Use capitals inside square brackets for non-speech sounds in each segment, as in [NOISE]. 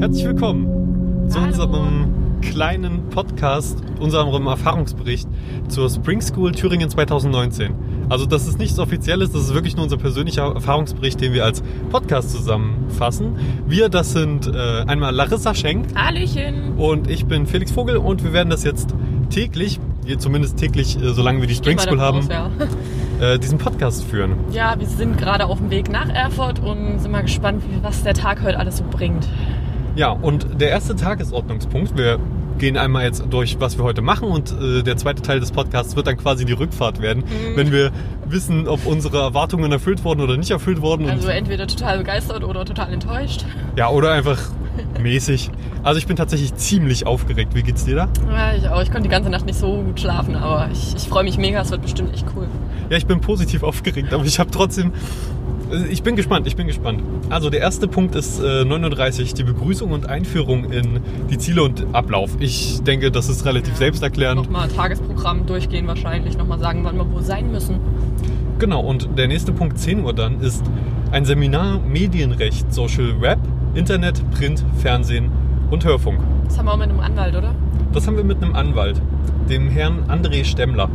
Herzlich willkommen zu Hallo. unserem kleinen Podcast, unserem Erfahrungsbericht zur Spring School Thüringen 2019. Also das ist nichts Offizielles, das ist wirklich nur unser persönlicher Erfahrungsbericht, den wir als Podcast zusammenfassen. Wir, das sind äh, einmal Larissa Schenk Hallöchen. und ich bin Felix Vogel und wir werden das jetzt täglich, zumindest täglich, äh, solange wir die Spring School haben, aus, ja. äh, diesen Podcast führen. ja, wir sind gerade auf dem Weg nach Erfurt und sind mal gespannt, wie, was der Tag heute alles so bringt. Ja, und der erste Tagesordnungspunkt, wir gehen einmal jetzt durch, was wir heute machen und äh, der zweite Teil des Podcasts wird dann quasi die Rückfahrt werden, Mhm. wenn wir wissen, ob unsere Erwartungen erfüllt wurden oder nicht erfüllt wurden. Also entweder total begeistert oder total enttäuscht. ja, oder einfach mäßig. Also ich bin tatsächlich ziemlich aufgeregt. Wie geht's dir da? Ja, ich auch. Ich konnte die ganze Nacht nicht so gut schlafen, aber ich, ich freue mich mega. Es wird bestimmt echt cool. Ja, ich bin positiv aufgeregt, aber ich habe trotzdem. Äh, Ich bin gespannt, ich bin gespannt. Also der erste Punkt ist äh, 39, die Begrüßung und Einführung in die Ziele und Ablauf. Ich denke, das ist relativ selbsterklärend. Nochmal Tagesprogramm durchgehen wahrscheinlich. Nochmal sagen, wann wir wo sein müssen. Genau, und der nächste Punkt 10 Uhr dann ist ein Seminar Medienrecht, Social Web, Internet, Print, Fernsehen und Hörfunk. Das haben wir auch mit einem Anwalt, oder? Das haben wir mit einem Anwalt, dem Herrn André Stemmler.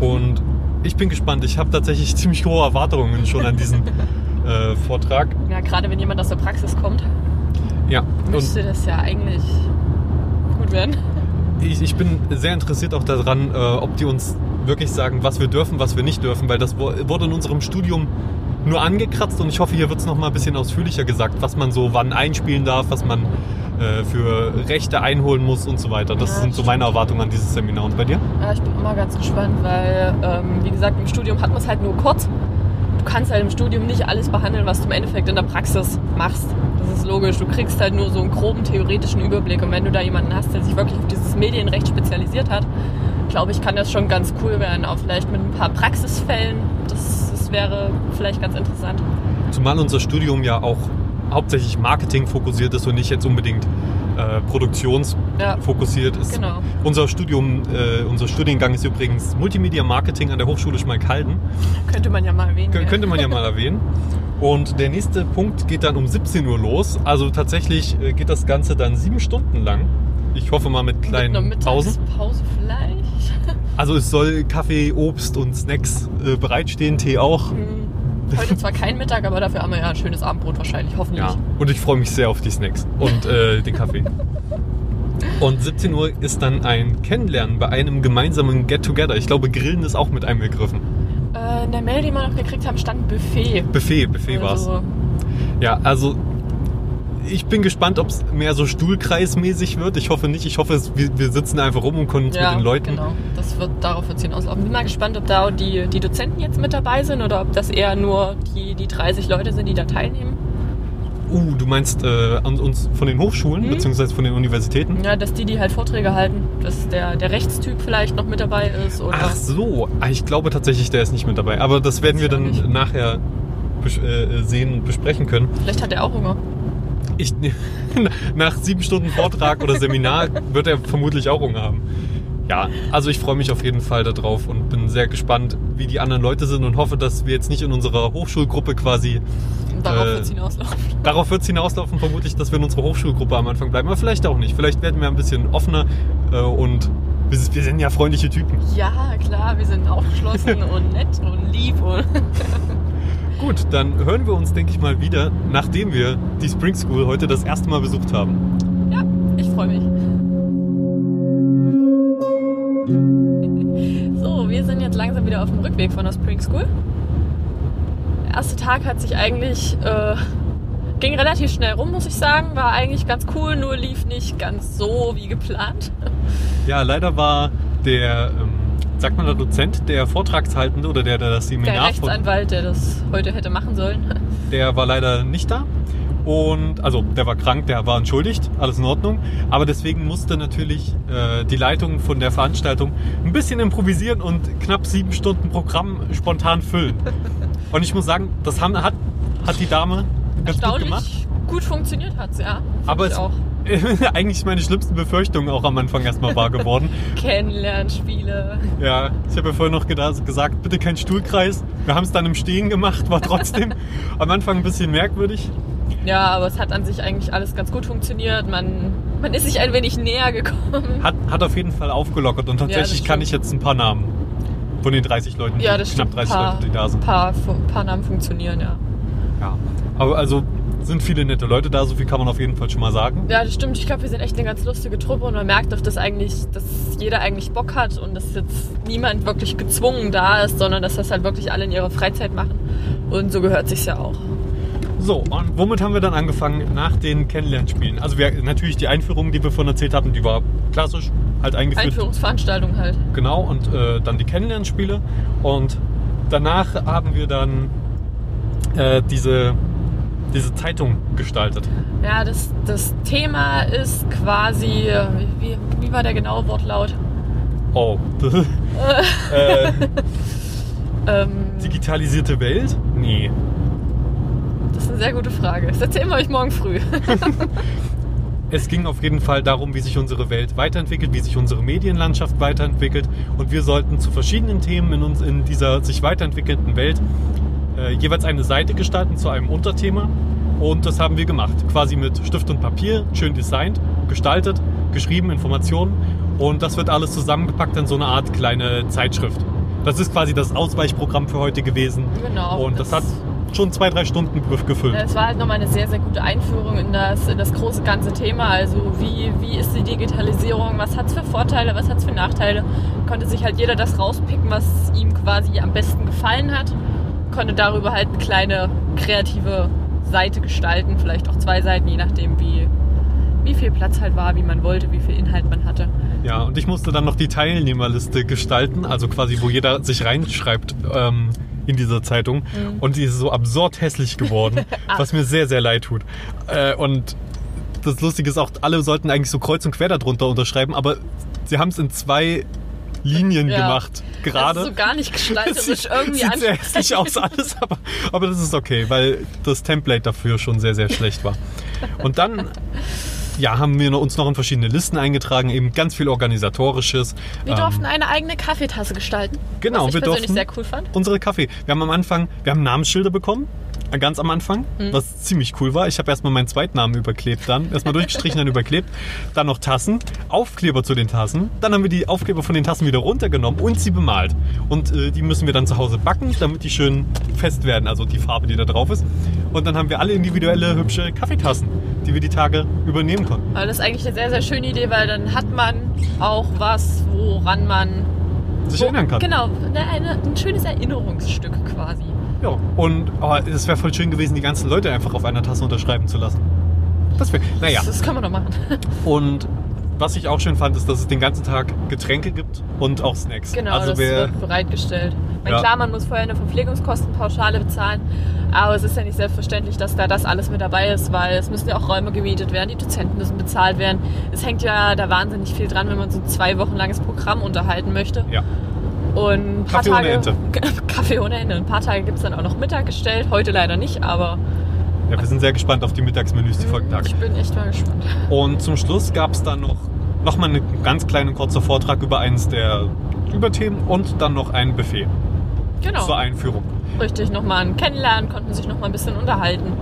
Und ich bin gespannt, ich habe tatsächlich [LAUGHS] ziemlich hohe Erwartungen schon an diesen [LAUGHS] äh, Vortrag. Ja, gerade wenn jemand aus der Praxis kommt, Ja, müsste das ja eigentlich gut werden. ich, ich bin sehr interessiert auch daran, äh, ob die uns wirklich sagen, was wir dürfen, was wir nicht dürfen, weil das wurde in unserem Studium nur angekratzt und ich hoffe, hier wird es nochmal ein bisschen ausführlicher gesagt, was man so wann einspielen darf, was man äh, für Rechte einholen muss und so weiter. Das Ja, sind so meine Erwartungen an dieses Seminar. Und bei dir? Ja, ich bin immer ganz gespannt, weil, ähm, wie gesagt, im Studium hat man es halt nur kurz. Du kannst halt im Studium nicht alles behandeln, was du im Endeffekt in der Praxis machst. Das ist logisch. Du kriegst halt nur so einen groben theoretischen Überblick. Und wenn du da jemanden hast, der sich wirklich auf dieses Medienrecht spezialisiert hat, glaube ich, kann das schon ganz cool werden. Auch vielleicht mit ein paar Praxisfällen. Das wäre vielleicht ganz interessant. Zumal unser Studium ja auch hauptsächlich Marketing fokussiert ist und nicht jetzt unbedingt äh, produktionsfokussiert Ja, ist. genau. Unser Studium, äh, unser Studiengang ist übrigens Multimedia Marketing an der Hochschule Schmalkalden. Könnte man ja mal erwähnen. Kön-. Könnte man ja mal erwähnen. Und der nächste Punkt geht dann um 17 Uhr los. Also tatsächlich äh, geht das Ganze dann sieben Stunden lang. Ich hoffe mal mit Mit kleinen Pausen. Mittagspause vielleicht. [LAUGHS] Also es soll Kaffee, Obst und Snacks äh, bereitstehen, Tee auch. Hm, Heute zwar kein Mittag, aber dafür haben wir ja ein schönes Abendbrot wahrscheinlich, hoffentlich. Ja. Und ich freue mich sehr auf die Snacks und äh, den Kaffee. [LAUGHS] Und 17 Uhr ist dann ein Kennenlernen bei einem gemeinsamen Get-Together. Ich glaube, Grillen ist auch mit einbegriffen. Äh, in der Mail, die wir noch gekriegt haben, stand Buffet. Buffet, Buffet. Also, Ja, also ich bin gespannt, ob es mehr so Stuhlkreismäßig wird. Ich hoffe nicht. Ich hoffe, es, wir, wir sitzen einfach rum und können uns ja, mit den Leuten. genau. Das wird darauf wird's hinauslaufen. Bin mal gespannt, ob da die, die Dozenten jetzt mit dabei sind oder ob das eher nur die, die 30 Leute sind, die da teilnehmen. Uh, du meinst äh, an uns von den Hochschulen Mhm. beziehungsweise von den Universitäten? Ja, dass die, die halt Vorträge halten, dass der, der Rechtstyp vielleicht noch mit dabei ist oder. Ach so, Ah, ich glaube tatsächlich, der ist nicht mit dabei. Aber das werden wir ich auch dann nachher äh, sehen und besprechen können. Vielleicht hat er auch Hunger. Ich, [LAUGHS] nach sieben Stunden Vortrag oder Seminar wird er vermutlich auch Hunger haben. Ja, also ich freue mich auf jeden Fall darauf und bin sehr gespannt, wie die anderen Leute sind und hoffe, dass wir jetzt nicht in unserer Hochschulgruppe quasi. Darauf Äh, [LAUGHS] wird's hinauslaufen. Darauf wird es hinauslaufen, vermutlich, dass wir in unserer Hochschulgruppe am Anfang bleiben, aber vielleicht auch nicht. Vielleicht werden wir ein bisschen offener äh, und wir, wir sind ja freundliche Typen. Ja, klar, wir sind aufgeschlossen [LAUGHS] und nett und lieb und. Gut, dann hören wir uns, denke ich mal, wieder, nachdem wir die Spring School heute das erste Mal besucht haben. Ja, ich freue mich. [LAUGHS] So, wir sind jetzt langsam wieder auf dem Rückweg von der Spring School. Der erste Tag hat sich eigentlich, äh, ging relativ schnell rum, muss ich sagen. War eigentlich ganz cool, nur lief nicht ganz so wie geplant. [LAUGHS] Ja, leider war der, ähm, sagt man der Dozent, der Vortragshaltende oder der, der das Der Seminar, Rechtsanwalt, der das heute hätte machen sollen. [LAUGHS] der war leider nicht da. Und also der war krank, der war entschuldigt, alles in Ordnung. Aber deswegen musste natürlich äh, die Leitung von der Veranstaltung ein bisschen improvisieren und knapp sieben Stunden Programm spontan füllen. [LAUGHS] Und ich muss sagen, das haben, hat, hat die Dame ganz gut gemacht. Erstaunlich gut funktioniert hat's, ja. Fand Aber es auch. [LAUGHS] eigentlich meine schlimmsten Befürchtungen auch am Anfang erstmal wahr geworden. [LAUGHS] Kennenlernspiele. Ja, ich habe ja vorhin noch gesagt, bitte kein Stuhlkreis. Wir haben es dann im Stehen gemacht, war trotzdem [LAUGHS] am Anfang ein bisschen merkwürdig. Ja, aber es hat an sich eigentlich alles ganz gut funktioniert. Man, man ist sich ein wenig näher gekommen. Hat, hat auf jeden Fall aufgelockert und tatsächlich das kann ich jetzt ein paar Namen von den 30 Leuten, Ja, das knapp stimmt. 30 paar, Leute, die da sind. Paar, paar Namen funktionieren, ja. Ja. Aber also sind viele nette Leute da, so viel kann man auf jeden Fall schon mal sagen. Ja, das stimmt. Ich glaube, wir sind echt eine ganz lustige Truppe und man merkt auch, dass eigentlich, dass jeder eigentlich Bock hat und dass jetzt niemand wirklich gezwungen da ist, sondern dass das halt wirklich alle in ihrer Freizeit machen. Und so gehört sich's ja auch. So, und womit haben wir dann angefangen? Nach den Kennenlernspielen. Also wir, natürlich die Einführung, die wir vorhin erzählt hatten, die war klassisch halt eingeführt. Einführungsveranstaltung halt. Genau, und äh, dann die Kennenlernspiele. Und danach haben wir dann äh, diese, diese Zeitung gestaltet. Ja, das, das Thema ist quasi, wie, wie, war der genaue Wortlaut? Oh. [LAUGHS] äh, Ähm, digitalisierte Welt? Nee. das ist eine sehr gute Frage. Das erzählen wir euch morgen früh. [LAUGHS] Es ging auf jeden Fall darum, wie sich unsere Welt weiterentwickelt, wie sich unsere Medienlandschaft weiterentwickelt. Und wir sollten zu verschiedenen Themen in, uns, in dieser sich weiterentwickelnden Welt äh, jeweils eine Seite gestalten zu einem Unterthema. Und das haben wir gemacht. Quasi mit Stift und Papier, schön designt, gestaltet, geschrieben, Informationen. Und das wird alles zusammengepackt in so eine Art kleine Zeitschrift. Das ist quasi das Ausweichprogramm für heute gewesen. Genau, Und das, das- hat schon zwei, drei Stunden gefüllt. Es war halt nochmal eine sehr, sehr gute Einführung in das, in das große ganze Thema. Also wie, wie ist die Digitalisierung, was hat es für Vorteile, was hat es für Nachteile. Konnte sich halt jeder das rauspicken, was ihm quasi am besten gefallen hat. Konnte darüber halt eine kleine kreative Seite gestalten, vielleicht auch zwei Seiten, je nachdem wie, wie viel Platz halt war, wie man wollte, wie viel Inhalt man hatte. Ja, und ich musste dann noch die Teilnehmerliste gestalten, also quasi, wo jeder sich reinschreibt ähm, in dieser Zeitung. Und die ist so absurd hässlich geworden, [LAUGHS] was mir sehr, sehr leid tut. Äh, und das Lustige ist auch, alle sollten eigentlich so kreuz und quer darunter unterschreiben, aber sie haben es in zwei Linien Ja. gemacht. Gerade. Das ist so gar nicht gestalterisch irgendwie sieht sehr hässlich aus alles, [LAUGHS] aber, aber das ist okay, weil das Template dafür schon sehr, sehr schlecht war. Und dann ja, haben wir uns noch in verschiedene Listen eingetragen, eben ganz viel organisatorisches. Wir Ähm, durften eine eigene Kaffeetasse gestalten. Genau, was ich wir persönlich durften- sehr cool fand. unsere Kaffee. Wir haben am Anfang, wir haben Namensschilder bekommen, ganz am Anfang, Mhm. was ziemlich cool war. Ich habe erstmal meinen Zweitnamen überklebt dann, erstmal durchgestrichen, dann überklebt, dann noch Tassen, Aufkleber zu den Tassen, dann haben wir die Aufkleber von den Tassen wieder runtergenommen und sie bemalt. Und äh, die müssen wir dann zu Hause backen, damit die schön fest werden, also die Farbe, die da drauf ist. Und dann haben wir alle individuelle hübsche Kaffeetassen, die wir die Tage übernehmen konnten. Aber das ist eigentlich eine sehr, sehr schöne Idee, weil dann hat man auch was, woran man Sich wo, erinnern kann. Genau, eine, eine, ein schönes Erinnerungsstück quasi. Ja. Und oh, es wäre voll schön gewesen, die ganzen Leute einfach auf einer Tasse unterschreiben zu lassen. Das wäre, naja. Das, das kann man doch machen. [LAUGHS] Und was ich auch schön fand, ist, dass es den ganzen Tag Getränke gibt und auch Snacks. Genau, also das wer, wird bereitgestellt. Ja. Klar, man muss vorher eine Verpflegungskostenpauschale bezahlen, aber es ist ja nicht selbstverständlich, dass da das alles mit dabei ist, weil es müssen ja auch Räume gemietet werden, die Dozenten müssen bezahlt werden. Es hängt ja da wahnsinnig viel dran, wenn man so ein zwei Wochen langes Programm unterhalten möchte. ja, Und ein paar Kaffee ohne Tage, Ente. [LAUGHS] Kaffee ohne Ende. Ein paar Tage gibt es dann auch noch Mittag gestellt. Heute leider nicht, aber ja, wir sind sehr gespannt auf die Mittagsmenüs die folgenden Tage. ich bin echt mal gespannt. Und zum Schluss gab es dann noch, noch mal einen ganz kleinen kurzer Vortrag über eines der Überthemen und dann noch ein Buffet Genau. zur Einführung. Richtig, nochmal ein Kennenlernen, konnten sich nochmal ein bisschen unterhalten.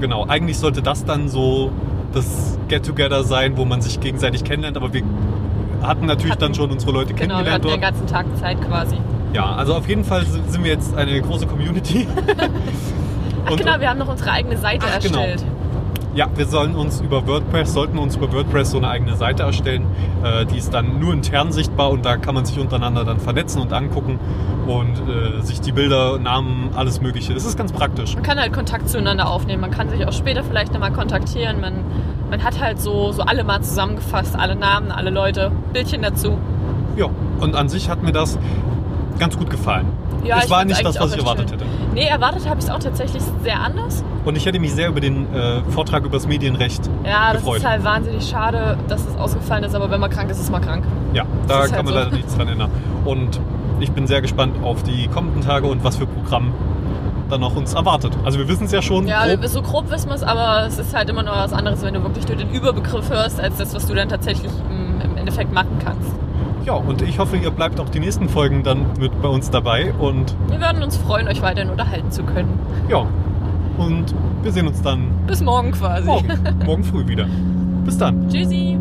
Genau, eigentlich sollte das dann so das Get-Together sein, wo man sich gegenseitig kennenlernt, aber wir hatten natürlich Hatten- dann schon unsere Leute Genau, wir kennengelernt hatten den dort. ganzen Tag Zeit quasi. Ja, also auf jeden Fall sind wir jetzt eine große Community. [LAUGHS] Ach Und- genau, wir haben noch unsere eigene Seite Ach, genau. erstellt. Ja, wir sollen uns über WordPress, sollten uns über WordPress so eine eigene Seite erstellen. Äh, die ist dann nur intern sichtbar und da kann man sich untereinander dann vernetzen und angucken und äh, sich die Bilder, Namen, alles Mögliche. Das ist ganz praktisch. Man kann halt Kontakt zueinander aufnehmen. Man kann sich auch später vielleicht nochmal kontaktieren. Man, man hat halt so, so alle mal zusammengefasst, alle Namen, alle Leute, Bildchen dazu. Ja, und an sich hat mir das ganz gut gefallen. Ja, es ich war nicht das, was ich erwartet schön. hätte. Nee, erwartet habe ich es auch tatsächlich sehr anders. Und ich hätte mich sehr über den äh, Vortrag über das Medienrecht Ja, das gefreut. ist halt wahnsinnig schade, dass es ausgefallen ist, aber wenn man krank ist, ist man krank. Ja, da ist kann halt man so. leider nichts dran ändern. Und ich bin sehr gespannt auf die kommenden Tage und was für Programm dann noch uns erwartet. Also wir wissen es ja schon. Ja, grob. so grob wissen wir es, aber es ist halt immer noch was anderes, wenn du wirklich nur den Überbegriff hörst, als das, was du dann tatsächlich im, Endeffekt machen kannst. ja, und ich hoffe, ihr bleibt auch die nächsten Folgen dann mit bei uns dabei. Und Wir würden uns freuen, euch weiterhin unterhalten zu können. ja, und wir sehen uns dann Bis morgen quasi. morgen, morgen früh wieder. Bis dann. Tschüssi.